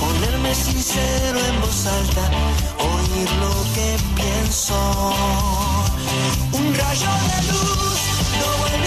Ponerme sincero en voz alta, oír lo que pienso. Un rayo de luz no vuelve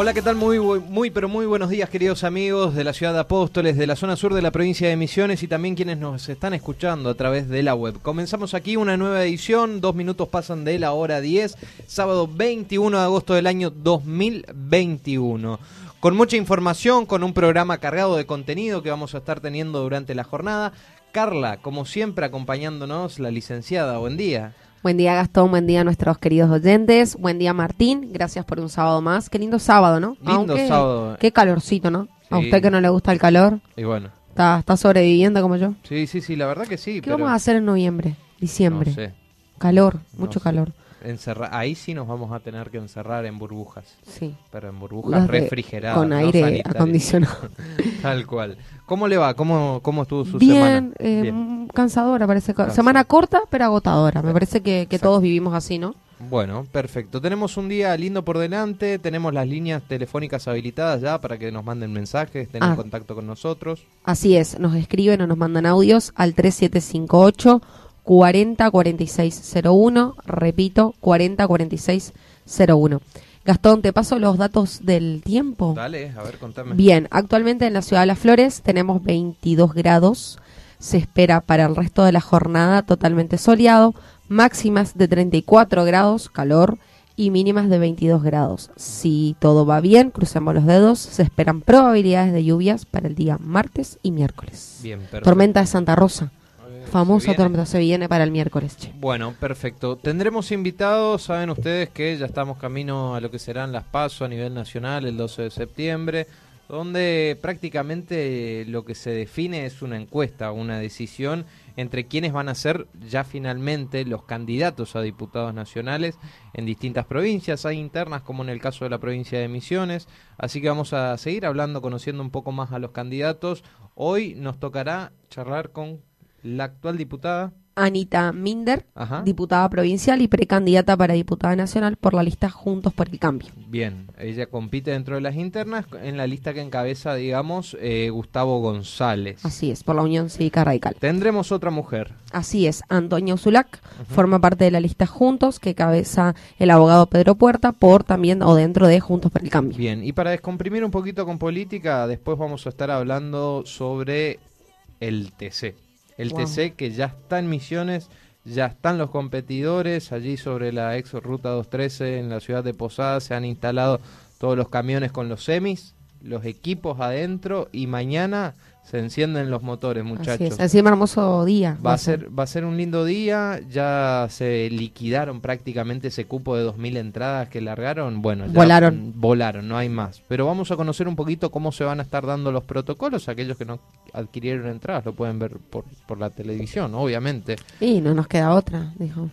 Hola, ¿qué tal? Muy, muy, pero muy buenos días, queridos amigos de la ciudad de Apóstoles, de la zona sur de la provincia de Misiones y también quienes nos están escuchando a través de la web. Comenzamos aquí una nueva edición, dos minutos pasan de la hora 10, sábado 21 de agosto del año 2021. Con mucha información, con un programa cargado de contenido que vamos a estar teniendo durante la jornada. Carla, como siempre, acompañándonos, la licenciada. Buen día. Buen día Gastón, buen día a nuestros queridos oyentes, buen día Martín, gracias por un sábado más. Qué lindo sábado, ¿no? Lindo sábado. Qué calorcito, ¿no? A usted que no le gusta el calor, Y bueno, está, está sobreviviendo como yo. sí, sí, sí, la verdad que sí. ¿Qué pero vamos a hacer en noviembre, diciembre? No sé. Calor, No mucho sé. calor. Encerra- ahí sí nos vamos a tener que encerrar en burbujas, Sí. pero en burbujas Las refrigeradas. Con aire acondicionado. Tal cual. ¿Cómo le va? ¿Cómo, cómo estuvo su Bien, semana? eh, Bien. cansadora parece. Semana corta pero agotadora. Me parece que, todos vivimos así, ¿no? Bueno, perfecto. Tenemos un día lindo por delante. Tenemos las líneas telefónicas habilitadas ya para que nos manden mensajes, estén en Ah. contacto con nosotros. Así es, nos escriben o nos mandan audios al 3758 40 4601, repito, 40 4601. Gastón, te paso los datos del tiempo. Dale, a ver, contame. Bien, actualmente en la ciudad de Las Flores tenemos 22 grados. Se espera para el resto de la jornada totalmente soleado, máximas de 34 grados, calor, y mínimas de 22 grados. Si todo va bien, crucemos los dedos, se esperan probabilidades de lluvias para el día martes y miércoles. Bien, perfecto. Tormenta de Santa Rosa, Eh, ¿se famosa tormenta, se viene para el miércoles. che. Bueno, perfecto. Tendremos invitados, saben ustedes que ya estamos camino a lo que serán las PASO a nivel nacional el 12 de septiembre, donde prácticamente lo que se define es una encuesta, una decisión entre quienes van a ser ya finalmente los candidatos a diputados nacionales en distintas provincias, hay internas como en el caso de la provincia de Misiones, así que vamos a seguir hablando, conociendo un poco más a los candidatos. Hoy nos tocará charlar con la actual diputada. Anita Minder, Ajá. diputada provincial y precandidata para diputada nacional por la lista Juntos por el Cambio. Bien, ella compite dentro de las internas en la lista que encabeza, digamos, eh, Gustavo González. Así es, por la Unión Cívica Radical. Tendremos otra mujer. Así es, Antonio Zulac forma parte de la lista Juntos que cabeza el abogado Pedro Puerta por también o dentro de Juntos por el Cambio. Bien, y para descomprimir un poquito con política, después vamos a estar hablando sobre el TC. El Wow. TC que ya está en misiones, ya están los competidores, allí sobre la ex ruta 213 en la ciudad de Posadas se han instalado todos los camiones con los semis, los equipos adentro y mañana se encienden los motores, Así muchachos. es, así un hermoso día. Va a ser va a ser un lindo día, ya se liquidaron prácticamente ese cupo de 2000 entradas que largaron, bueno, ya Volaron. volaron, no hay más. Pero vamos a conocer un poquito cómo se van a estar dando los protocolos, aquellos que no adquirieron entradas lo pueden ver por, por la televisión, obviamente. Y no nos queda otra, dijo.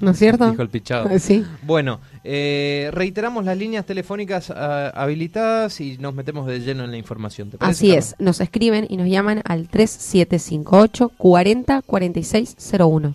¿No es cierto? Dijo el pichado. Sí. Bueno, eh, reiteramos las líneas telefónicas ah, habilitadas y nos metemos de lleno en la información. ¿te parece, Así es, nos escriben y nos llaman al 3758 40 4601.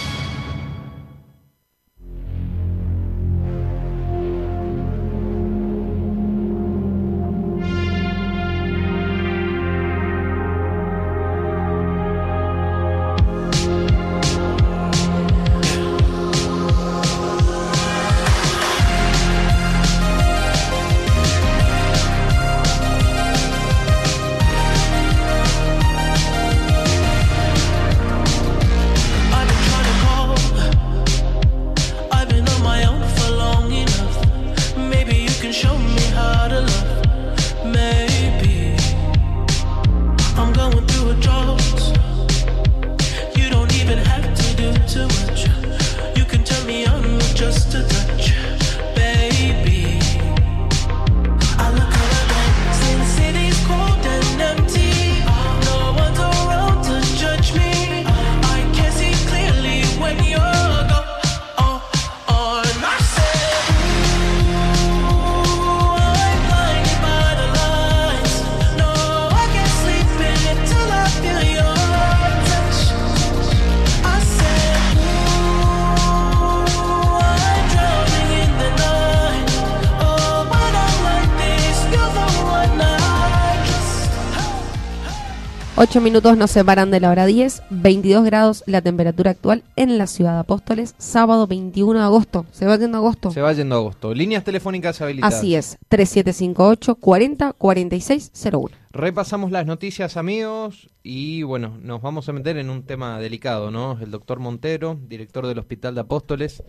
8 minutos nos separan de la hora 10, 22 grados la temperatura actual en la ciudad de Apóstoles, sábado 21 de agosto. ¿Se va yendo agosto? Se va yendo agosto. Líneas telefónicas habilitadas. Así es, 3758 40 46 01. Repasamos las noticias, amigos, y bueno, nos vamos a meter en un tema delicado, ¿no? El doctor Montero, director del Hospital de Apóstoles,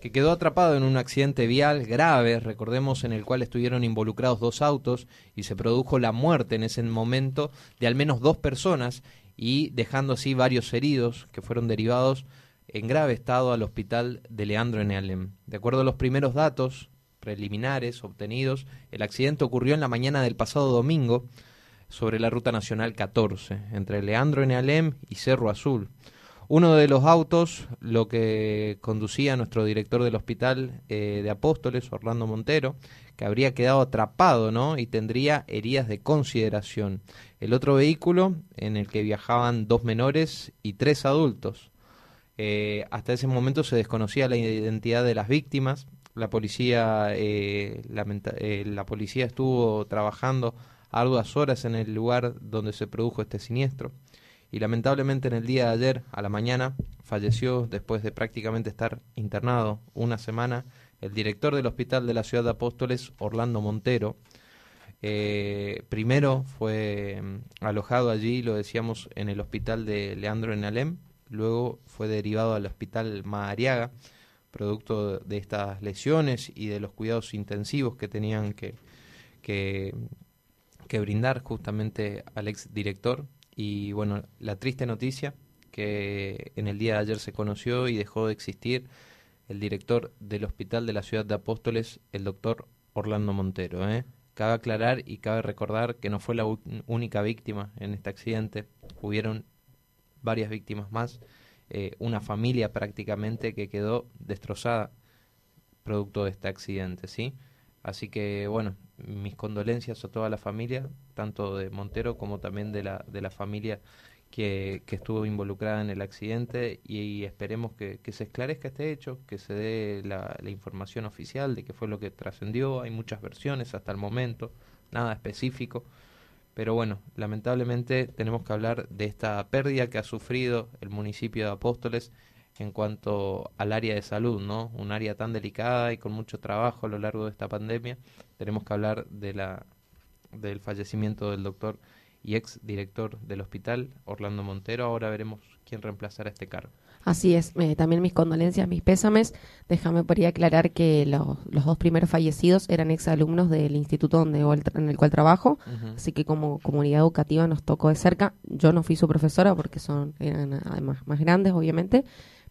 que quedó atrapado en un accidente vial grave, recordemos, en el cual estuvieron involucrados dos autos y se produjo la muerte en ese momento de al menos dos personas y dejando así varios heridos que fueron derivados en grave estado al hospital de Leandro en Alem. De acuerdo a los primeros datos preliminares obtenidos, el accidente ocurrió en la mañana del pasado domingo sobre la Ruta Nacional 14, entre Leandro en Alem y Cerro Azul. Uno de los autos, lo que conducía nuestro director del hospital eh, de Apóstoles, Orlando Montero, que habría quedado atrapado, ¿no? Y tendría heridas de consideración. El otro vehículo, en el que viajaban dos menores y tres adultos. Eh, hasta ese momento se desconocía la identidad de las víctimas. La policía, eh, eh, la policía estuvo trabajando arduas horas en el lugar donde se produjo este siniestro y lamentablemente en el día de ayer a la mañana falleció después de prácticamente estar internado una semana el director del hospital de la ciudad de Apóstoles, Orlando Montero. Eh, primero fue mm, alojado allí, lo decíamos, en el hospital de Leandro en Alem, luego fue derivado al hospital Madariaga, producto de estas lesiones y de los cuidados intensivos que tenían que, que, que brindar justamente al ex director. Y bueno, la triste noticia que en el día de ayer se conoció y dejó de existir el director del hospital de la ciudad de Apóstoles, el doctor Orlando Montero. ¿eh? Cabe aclarar y cabe recordar que no fue la única víctima en este accidente, hubieron varias víctimas más, eh, una familia prácticamente que quedó destrozada producto de este accidente, ¿sí? Así que bueno, mis condolencias a toda la familia, tanto de Montero como también de la, de la familia que, que estuvo involucrada en el accidente y, esperemos que, se esclarezca este hecho, que se dé la, la información oficial de qué fue lo que trascendió. Hay muchas versiones hasta el momento, nada específico. Pero bueno, lamentablemente tenemos que hablar de esta pérdida que ha sufrido el municipio de Apóstoles en cuanto al área de salud, ¿no? Un área tan delicada y con mucho trabajo a lo largo de esta pandemia. Tenemos que hablar de la del fallecimiento del doctor y ex director del hospital, Orlando Montero. Ahora veremos quién reemplazará este cargo. Así es, eh, también mis condolencias, mis pésames. Déjame por ahí aclarar que los, los dos primeros fallecidos eran exalumnos del instituto donde, en el cual trabajo, así que como comunidad educativa nos tocó de cerca. Yo no fui su profesora porque son eran además más grandes, obviamente,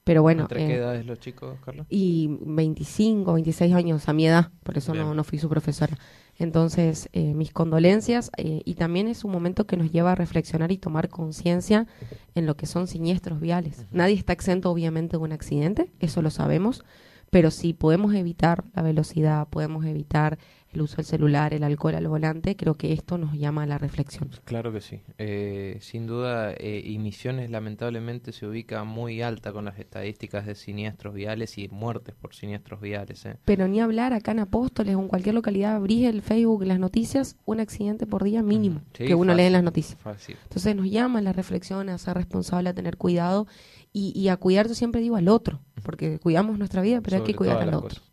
Pero bueno, ¿Entre eh, qué edades los chicos, Carlos? y 25, 26 años a mi edad, por eso no, no fui su profesora. Entonces, eh, mis condolencias eh, y también es un momento que nos lleva a reflexionar y tomar conciencia en lo que son siniestros viales. Nadie está exento, obviamente, de un accidente, eso lo sabemos, pero si podemos evitar la velocidad, podemos evitar el uso del celular, el alcohol al volante, creo que esto nos llama a la reflexión. Claro que sí. Eh, sin duda, eh, y Misiones lamentablemente se ubica muy alta con las estadísticas de siniestros viales y muertes por siniestros viales. eh. Pero ni hablar acá en Apóstoles o en cualquier localidad, abrís el Facebook, las noticias, un accidente por día mínimo Sí, que uno lee en fácil, las noticias. Fácil. Entonces nos llama a la reflexión, a ser responsable, a tener cuidado y, y a cuidar, yo siempre digo, al otro, porque cuidamos nuestra vida, pero hay que cuidar al otro. cosas.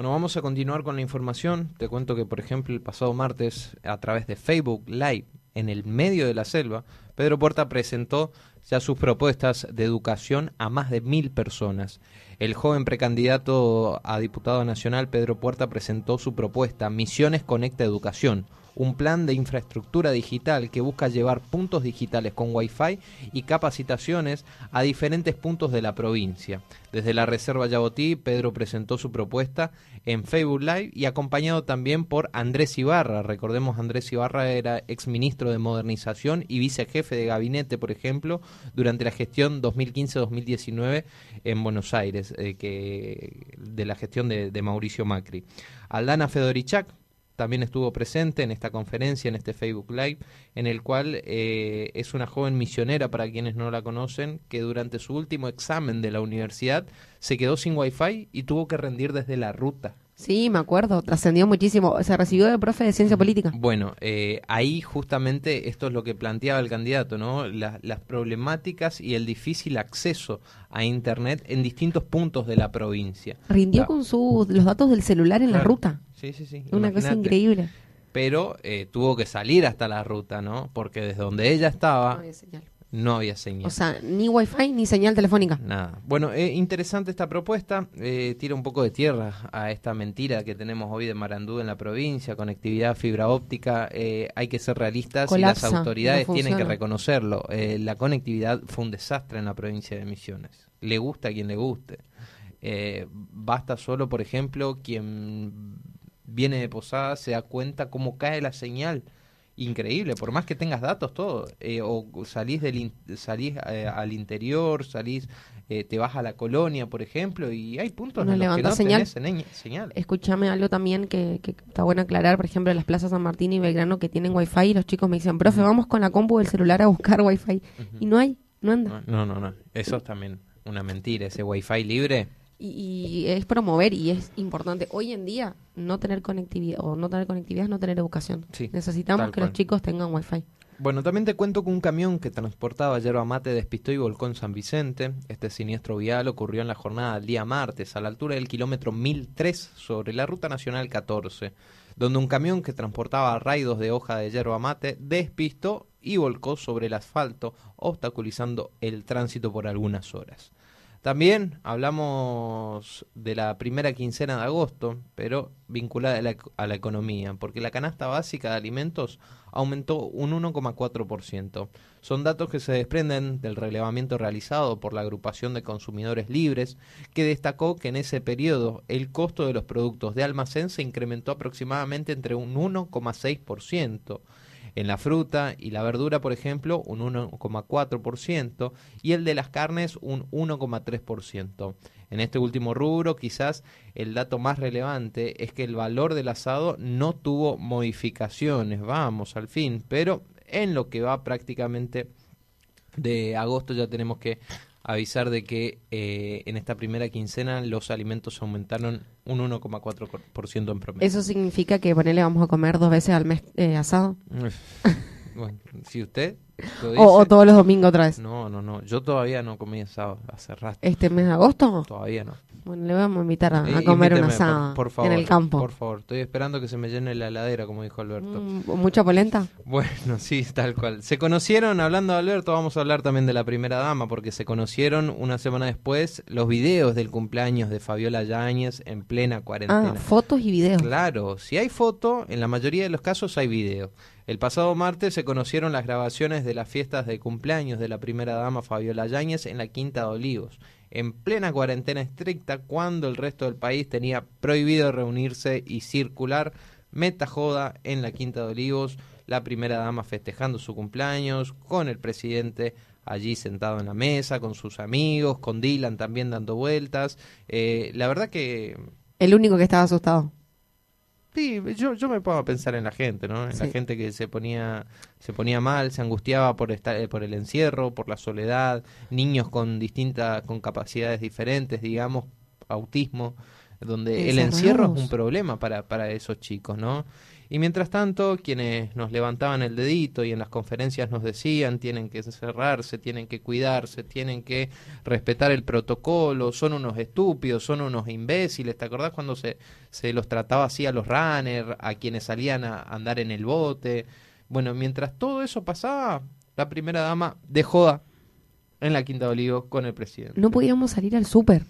Bueno, vamos a continuar con la información. Te cuento que, por ejemplo, el pasado martes, a través de Facebook Live, en el medio de la selva, Pedro Puerta presentó ya sus propuestas de educación a más de mil personas. El joven precandidato a diputado nacional, Pedro Puerta, presentó su propuesta Misiones Conecta Educación, un plan de infraestructura digital que busca llevar puntos digitales con Wi-Fi y capacitaciones a diferentes puntos de la provincia. Desde la Reserva Yabotí, Pedro presentó su propuesta en Facebook Live y acompañado también por Andrés Ibarra. Recordemos, Andrés Ibarra era exministro de Modernización y vicejefe de gabinete, por ejemplo, durante la gestión 2015-2019 en Buenos Aires, eh, de la gestión de, de Mauricio Macri. Aldana Fedorichak, también estuvo presente en esta conferencia, en este Facebook Live, en el cual eh, es una joven misionera, para quienes no la conocen, que durante su último examen de la universidad se quedó sin wifi y tuvo que rendir desde la ruta. Sí, me acuerdo, trascendió muchísimo. Se recibió de profe de ciencia política. Bueno, eh, ahí justamente esto es lo que planteaba el candidato, ¿no? La- las problemáticas y el difícil acceso a Internet en distintos puntos de la provincia. Rindió La- con sus, los datos del celular en la ruta. Sí, sí, sí. Una cosa increíble. Pero eh, tuvo que salir hasta la ruta, ¿no? Porque desde donde ella No estaba señal. No había señal. O sea, ni wifi ni señal telefónica. Nada. Bueno, eh, interesante esta propuesta. eh, tira un poco de tierra a esta mentira que tenemos hoy de Marandú en la provincia, conectividad, fibra óptica. eh, hay que ser realistas Colapsa, y las autoridades no tienen que reconocerlo. Eh, la conectividad fue un desastre en la provincia de Misiones. Le gusta a quien le guste. Eh, basta solo, por ejemplo, quien viene de Posada se da cuenta cómo cae la señal. Increíble, por más que tengas datos, todo. Eh, o salís, del salís eh, al interior, salís, eh, te vas a la colonia, por ejemplo, y hay puntos No en los que no señal. tenés señ- señal. Escúchame algo también que, que está bueno aclarar, por ejemplo, las plazas San Martín y Belgrano que tienen wifi y los chicos me dicen, profe, vamos con la compu del celular a buscar wifi. Y no hay, no anda. No, no, no. Eso es también una mentira. Ese wifi libre. Y, y es promover y es importante. Hoy en día, no tener conectividad o no tener conectividad es no tener educación. Sí, Necesitamos que cual. los chicos tengan wifi. Bueno, también te cuento que un camión que transportaba yerba mate despistó y volcó en San Vicente. Este siniestro vial ocurrió en la jornada del día martes, a la altura del kilómetro 1003 sobre la ruta nacional 14, donde un camión que transportaba raidos de hoja de yerba mate despistó y volcó sobre el asfalto, obstaculizando el tránsito por algunas horas. También hablamos de la primera quincena de agosto, pero vinculada a la, economía, porque la canasta básica de alimentos aumentó un 1,4%. Son datos que se desprenden del relevamiento realizado por la agrupación de consumidores libres, que destacó que en ese periodo el costo de los productos de almacén se incrementó aproximadamente entre un 1,6%. En la fruta y la verdura, por ejemplo, un 1,4% y el de las carnes un 1,3%. En este último rubro, quizás el dato más relevante es que el valor del asado no tuvo modificaciones, vamos, al fin, pero en lo que va prácticamente de agosto ya tenemos que avisar de que eh, en esta primera quincena los alimentos aumentaron un 1,4% en promedio. Eso significa que ponele vamos a comer dos veces al mes eh, asado. bueno, si usted O, todos los domingos otra vez. No, no, no. Yo todavía no comí asado hace rato. Este mes de agosto, Todavía no. bueno, le vamos a invitar a, a comer un asado por, por favor, en el campo. Por favor, estoy esperando que se me llene la heladera, como dijo Alberto. Mm, ¿Mucha polenta? Bueno, sí, tal cual. Se conocieron, hablando de Alberto, vamos a hablar también de la primera dama, porque se conocieron una semana después los videos del cumpleaños de Fabiola Yáñez en plena cuarentena. Ah, fotos y videos. Claro, si hay foto, en la mayoría de los casos hay video. El pasado martes se conocieron las grabaciones de las fiestas de cumpleaños de la primera dama Fabiola Yáñez en la Quinta de Olivos, en plena cuarentena estricta, cuando el resto del país tenía prohibido reunirse y circular. Meta joda en la Quinta de Olivos, la primera dama festejando su cumpleaños, con el presidente allí sentado en la mesa, con sus amigos, con Dylan también dando vueltas. Eh, la verdad que El único que estaba asustado. Sí, yo, yo me pongo a pensar en la gente, ¿no? En la gente que se ponía, se ponía mal, se angustiaba por estar, eh, por el encierro, por la soledad, niños con distintas, con capacidades diferentes, digamos, autismo, donde el encierro es un problema para, para esos chicos, ¿no? Y mientras tanto, quienes nos levantaban el dedito y en las conferencias nos decían tienen que cerrarse, tienen que cuidarse, tienen que respetar el protocolo, son unos estúpidos, son unos imbéciles. ¿Te acordás cuando se, se los trataba así a los runners, a quienes salían a andar en el bote? Bueno, mientras todo eso pasaba, la primera dama de joda en la Quinta de Olivos con el presidente. No podíamos salir al súper.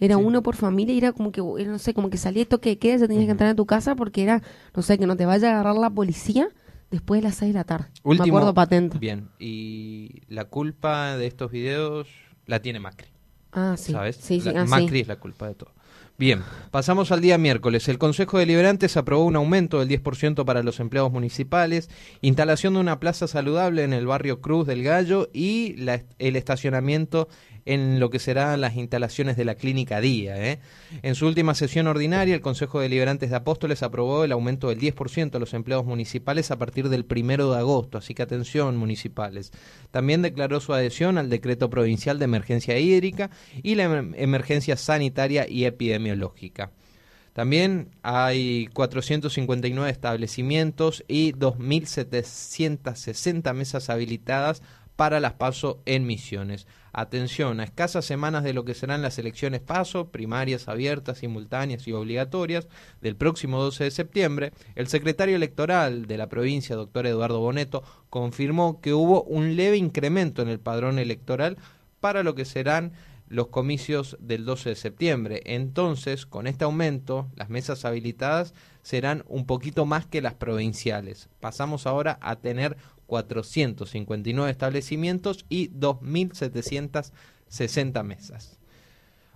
Era Sí. uno por familia y era como que, era, no sé, como que salía esto que queda, ya tenías que entrar a tu casa porque era, no sé, que no te vaya a agarrar la policía después de las 6 de la tarde. Me Último- acuerdo patente. Bien, y la culpa de estos videos la tiene Macri. Ah, sí. ¿sabes? Sí, sí, La- ah, sí. Macri es la culpa de todo. Bien, pasamos al día miércoles. El Consejo Deliberante se aprobó un aumento del 10% para los empleados municipales, instalación de una plaza saludable en el barrio Cruz del Gallo y la el estacionamiento en lo que serán las instalaciones de la clínica Día. ¿eh? En su última sesión ordinaria, el Consejo Deliberantes de Apóstoles aprobó el aumento del 10% a los empleados municipales a partir del primero de agosto, así que atención municipales. También declaró su adhesión al decreto provincial de emergencia hídrica y la em- emergencia sanitaria y epidemiológica. También hay 459 establecimientos y 2.760 mesas habilitadas para las PASO en Misiones. Atención, a escasas semanas de lo que serán las elecciones PASO, primarias abiertas, simultáneas y obligatorias, del próximo 12 de septiembre, el secretario electoral de la provincia, doctor Eduardo Boneto, confirmó que hubo un leve incremento en el padrón electoral para lo que serán los comicios del 12 de septiembre. Entonces, con este aumento, las mesas habilitadas serán un poquito más que las provinciales. Pasamos ahora a tener 459 establecimientos y 2.760 mesas.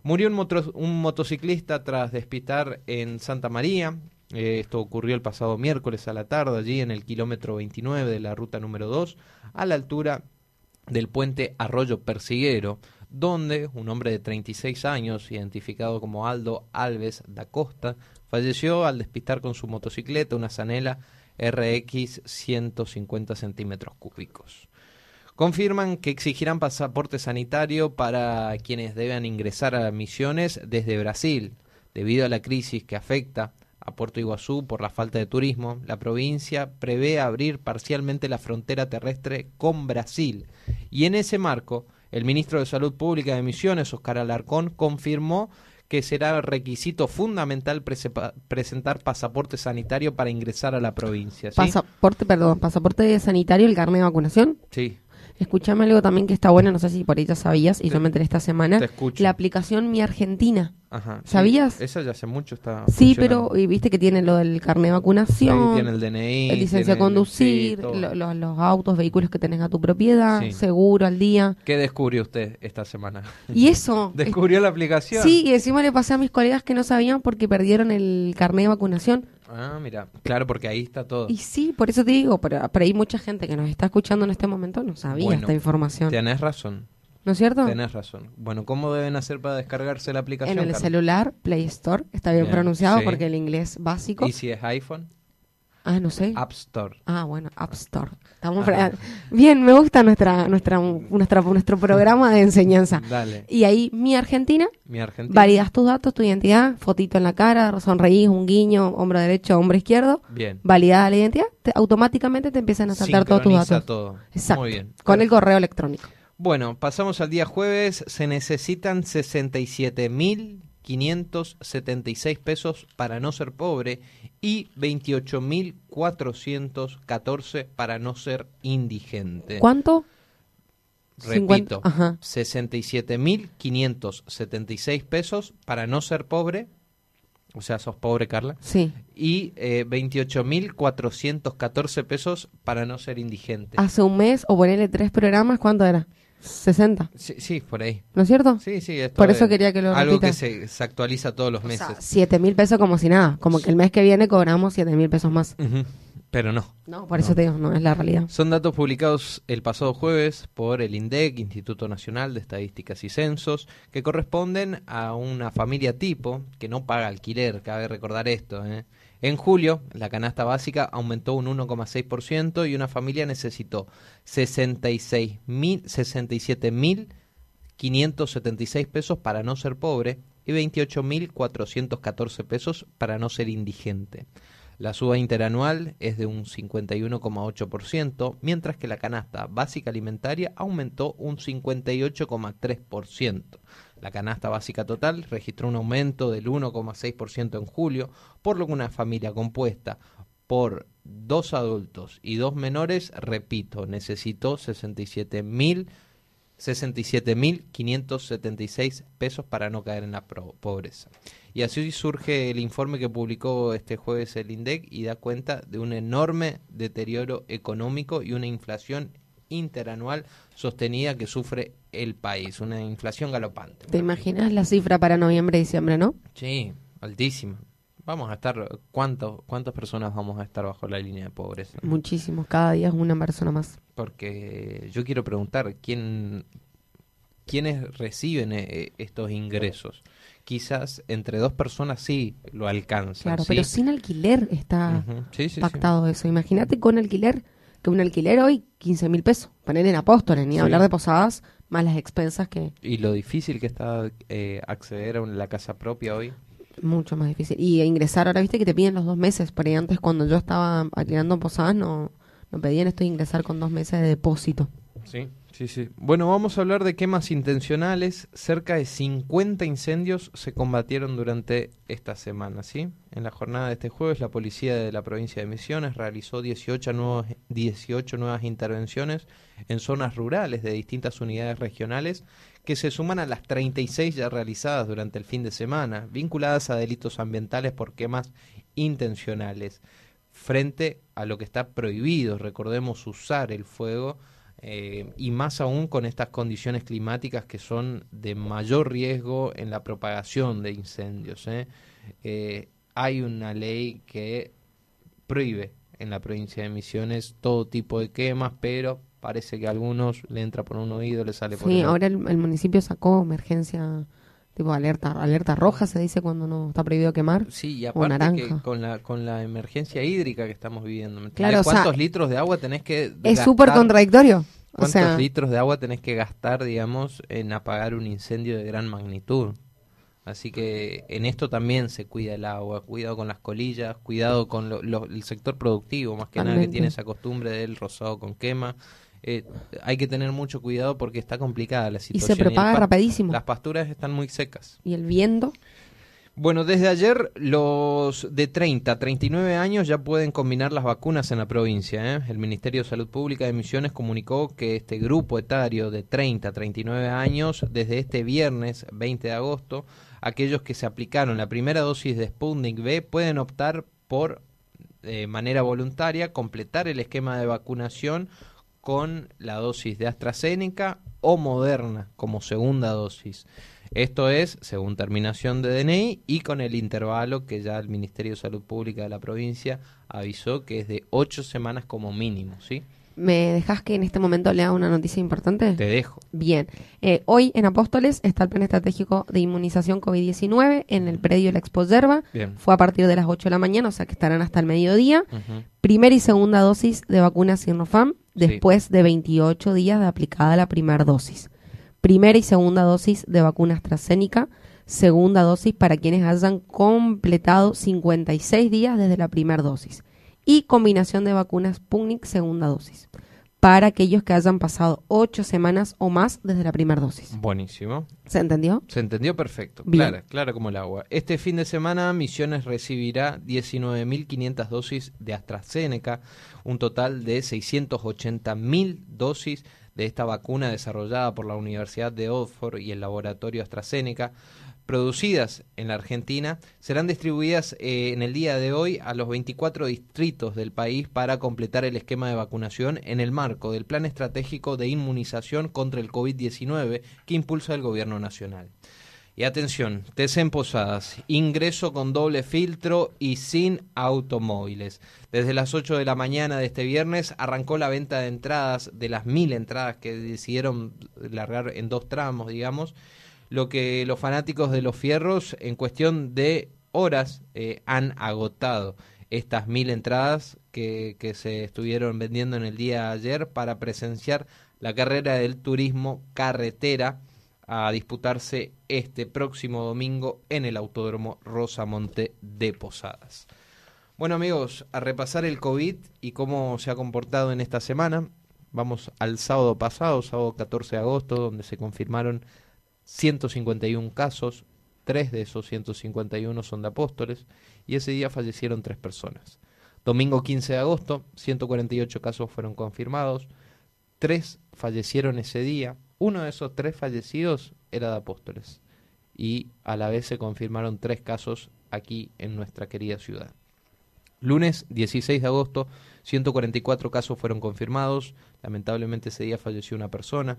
Murió un, motociclista tras despistar en Santa María. Eh, esto ocurrió el pasado miércoles a la tarde, allí en el kilómetro 29 de la ruta número 2, a la altura del puente Arroyo Persiguero, donde un hombre de 36 años, identificado como Aldo Alves da Costa, falleció al despistar con su motocicleta una Zanela RX 150 centímetros cúbicos. Confirman que exigirán pasaporte sanitario para quienes deban ingresar a misiones desde Brasil. Debido a la crisis que afecta a Puerto Iguazú por la falta de turismo, la provincia prevé abrir parcialmente la frontera terrestre con Brasil. Y en ese marco, el ministro de Salud Pública de Misiones, Oscar Alarcón, confirmó que será requisito fundamental presentar pasaporte sanitario para ingresar a la provincia. ¿sí? Pasaporte, perdón, pasaporte sanitario, el carnet de vacunación. Sí, Escuchame algo también que está bueno, no sé si por ahí ya sabías, y Te- yo me enteré esta semana. te escucho. La aplicación Mi Argentina. ajá. sí. ¿Sabías? Esa ya hace mucho está Sí, pero y viste que tiene lo del carnet de vacunación. Ahí tiene el DNI. el licencia a conducir, sí, todo. lo- lo- los autos, vehículos que tenés a tu propiedad, Sí. seguro al día. ¿Qué descubrió usted esta semana? Y eso. ¿Descubrió la aplicación? Sí, y encima le pasé a mis colegas que no sabían porque perdieron el carnet de vacunación. Ah, mira, claro, porque ahí está todo. Y sí, por eso te digo, pero, pero hay mucha gente que nos está escuchando en este momento no sabía Bueno, esta información. Tenés razón, ¿No es cierto? tenés razón. Bueno, ¿cómo deben hacer para descargarse la aplicación? En el Carlos? celular, Play Store, está bien, Bien, pronunciado sí. porque el inglés básico. ¿Y si es iPhone? Ah, no sé. App Store. Ah, bueno, App Store. Estamos fra- Bien, me gusta nuestra, nuestra, nuestra, nuestro programa de enseñanza. Dale, Y ahí, mi Argentina, mi Argentina. validas tus datos, tu identidad, fotito en la cara, sonreís, un guiño, hombro derecho, hombro izquierdo, Bien. validada la identidad, te- automáticamente te empiezan a saltar todos tus datos. todo. Exacto. Muy bien. Con el correo electrónico. Bueno, pasamos al día jueves. Se necesitan 67.576 pesos para no ser pobre y 28.414 para no ser indigente. ¿Cuánto? Repito, 50, ajá. 67.576 pesos para no ser pobre. O sea, sos pobre, Carla. Sí. Y eh, 28.414 pesos para no ser indigente. Hace un mes, o ponerle tres programas, ¿cuánto era? 60, Sí, sí, por ahí. ¿no es cierto? Sí, sí, esto Por eso es quería que lo Algo repita. que se, se actualiza todos los O meses. sea, 7 mil pesos como si nada. Como que el mes que viene cobramos 7 mil pesos más. Pero no. No, por eso te digo, no es la realidad. Son datos publicados el pasado jueves por el INDEC, Instituto Nacional de Estadísticas y Censos, que corresponden a una familia tipo que no paga alquiler, cabe recordar esto. ¿eh? En julio, la canasta básica aumentó un 1,6% y una familia necesitó 66 mil- 67.576 pesos para no ser pobre y 28.414 pesos para no ser indigente. La suba interanual es de un 51,8%, mientras que la canasta básica alimentaria aumentó un 58,3%. La canasta básica total registró un aumento del 1,6% en julio, por lo que una familia compuesta por dos adultos y dos menores, repito, necesitó 67.000 67.576 pesos para no caer en la pobreza. Y así surge el informe que publicó este jueves el INDEC y da cuenta de un enorme deterioro económico y una inflación interanual sostenida que sufre el país, una inflación galopante. ¿Te imaginas la cifra para noviembre y diciembre, no? Sí, altísima. Vamos a estar, ¿cuánto, ¿cuántas personas vamos a estar bajo la línea de pobreza? Muchísimos, cada día es una persona más. Porque yo quiero preguntar, ¿quién, ¿quiénes reciben eh, estos ingresos? Quizás entre dos personas sí lo alcanzan. Claro, ¿sí? pero sin alquiler está sí, sí. pactado eso. Imagínate con alquiler, que un alquiler hoy 15 mil pesos. Poner en apóstoles, ni Sí. hablar de posadas, más las expensas que Y lo difícil que está eh, acceder a una- la casa propia hoy. mucho más difícil. Y ingresar, ahora viste que te piden los dos meses, por ahí antes cuando yo estaba alquilando posadas no, no pedían esto de ingresar con dos meses de depósito. Sí, sí, sí. Bueno, vamos a hablar de quemas intencionales. Cerca de 50 incendios se combatieron durante esta semana, ¿sí? En la jornada de este jueves, la policía de la provincia de Misiones realizó 18 nuevos, 18 nuevas intervenciones en zonas rurales de distintas unidades regionales que se suman a las 36 ya realizadas durante el fin de semana, vinculadas a delitos ambientales por quemas intencionales, frente a lo que está prohibido, recordemos usar el fuego eh, y más aún con estas condiciones climáticas que son de mayor riesgo en la propagación de incendios. ¿eh? Eh, hay una ley que prohíbe en la provincia de Misiones todo tipo de quemas, pero parece que a algunos le entra por un oído, le sale por Sí, el otro. ahora el, el municipio sacó emergencia, tipo alerta, alerta roja se dice cuando no está prohibido quemar. Sí, y o aparte que naranja. con la con la emergencia hídrica que estamos viviendo. Claro, o sea, ¿cuántos litros de agua tenés que Es súper contradictorio. O ¿Cuántos sea, litros de agua tenés que gastar, digamos, en apagar un incendio de gran magnitud? Así que en esto también se cuida el agua, cuidado con las colillas, cuidado con lo- lo- el sector productivo, más que nada que tiene esa costumbre del rosado con quema. Eh, hay que tener mucho cuidado porque está complicada la y situación. se propaga rapidísimo. Las pasturas están muy secas. Y el viento, Bueno, desde ayer los de 30 a 39 años ya pueden combinar las vacunas en la provincia. ¿eh? El Ministerio de Salud Pública de Misiones comunicó que este grupo etario de 30 a 39 años, desde este viernes 20 de agosto, aquellos que se aplicaron la primera dosis de Sputnik V pueden optar por de manera voluntaria completar el esquema de vacunación con la dosis de AstraZeneca o Moderna como segunda dosis. Esto es, según terminación de DNI y con el intervalo que ya el Ministerio de Salud Pública de la provincia avisó que es de ocho semanas como mínimo, ¿sí? ¿me dejas que en este momento lea una noticia importante? Te dejo. Bien, Eh, hoy en Apóstoles está el plan estratégico de inmunización COVID-19 en el predio La Expo Yerba. Bien. Fue a partir de las 8 de la mañana, o sea que estarán hasta el mediodía. Primera y segunda dosis de vacuna Sinopharm Después de 28 días de aplicada la primera dosis. Primera y segunda dosis de vacuna AstraZeneca. Segunda dosis para quienes hayan completado 56 días desde la primera dosis. Y combinación de vacunas Sputnik segunda dosis. Para aquellos que hayan pasado 8 semanas o más desde la primera dosis. Buenísimo. ¿Se entendió? Se entendió perfecto. Bien. Clara, clara como el agua. Este fin de semana Misiones recibirá 19.500 dosis de AstraZeneca, un total de 680.000 dosis de esta vacuna desarrollada por la Universidad de Oxford y el laboratorio AstraZeneca producidas en la Argentina serán distribuidas eh, en el día de hoy a los 24 distritos del país para completar el esquema de vacunación en el marco del Plan Estratégico de Inmunización contra el COVID-19 que impulsa el Gobierno Nacional. Y atención, test en Posadas, ingreso con doble filtro y sin automóviles. Desde las 8 de la mañana de este viernes arrancó la venta de entradas, de las mil entradas que decidieron largar en dos tramos, digamos, lo que los fanáticos de los fierros en cuestión de horas eh, han agotado estas mil entradas que, que se estuvieron vendiendo en el día de ayer para presenciar la carrera del turismo carretera a disputarse este próximo domingo en el Autódromo Rosamonte de Posadas. Bueno amigos, a repasar el COVID y cómo se ha comportado en esta semana. Vamos al sábado pasado, sábado 14 de agosto, donde se confirmaron 151 casos, tres de esos 151 son de apóstoles, y ese día fallecieron tres personas. Domingo 15 de agosto, 148 casos fueron confirmados, tres fallecieron ese día, uno de esos tres fallecidos era de apóstoles, y a la vez se confirmaron tres casos aquí en nuestra querida ciudad. Lunes 16 de agosto, 144 casos fueron confirmados, lamentablemente ese día falleció una persona.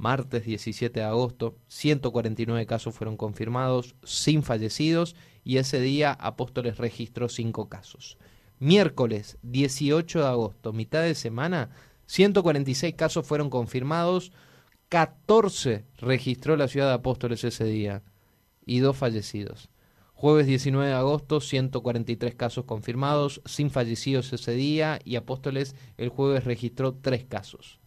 Martes 17 de agosto, 149 casos fueron confirmados, sin fallecidos, y ese día Apóstoles registró 5 casos. Miércoles 18 de agosto, mitad de semana, 146 casos fueron confirmados, 14 registró la ciudad de Apóstoles ese día, y dos fallecidos. Jueves 19 de agosto, 143 casos confirmados, sin fallecidos ese día, y Apóstoles el jueves registró 3 casos.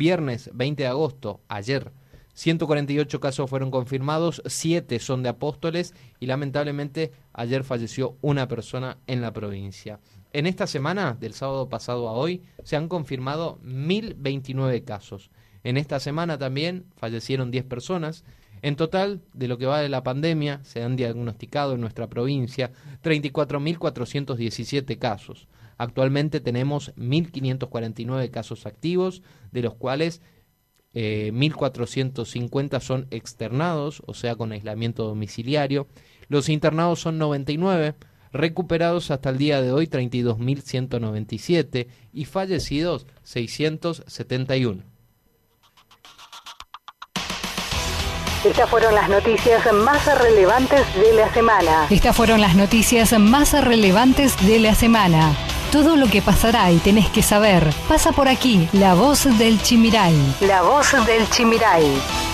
Viernes 20 de agosto, ayer, 148 casos fueron confirmados, 7 son de Apóstoles y lamentablemente ayer falleció una persona en la provincia. En esta semana, del sábado pasado a hoy, se han confirmado 1029 casos. En esta semana también fallecieron 10 personas. En total, de lo que va de la pandemia, se han diagnosticado en nuestra provincia 34.417 casos. Actualmente tenemos 1.549 casos activos, de los cuales eh, 1.450 son externados, o sea, con aislamiento domiciliario. Los internados son 99, recuperados hasta el día de hoy 32.197 y fallecidos 671. Estas fueron las noticias más relevantes de la semana. Estas fueron las noticias más relevantes de la semana. Todo lo que pasará y tenés que saber pasa por aquí. La voz del Chimiray. La voz del Chimiray.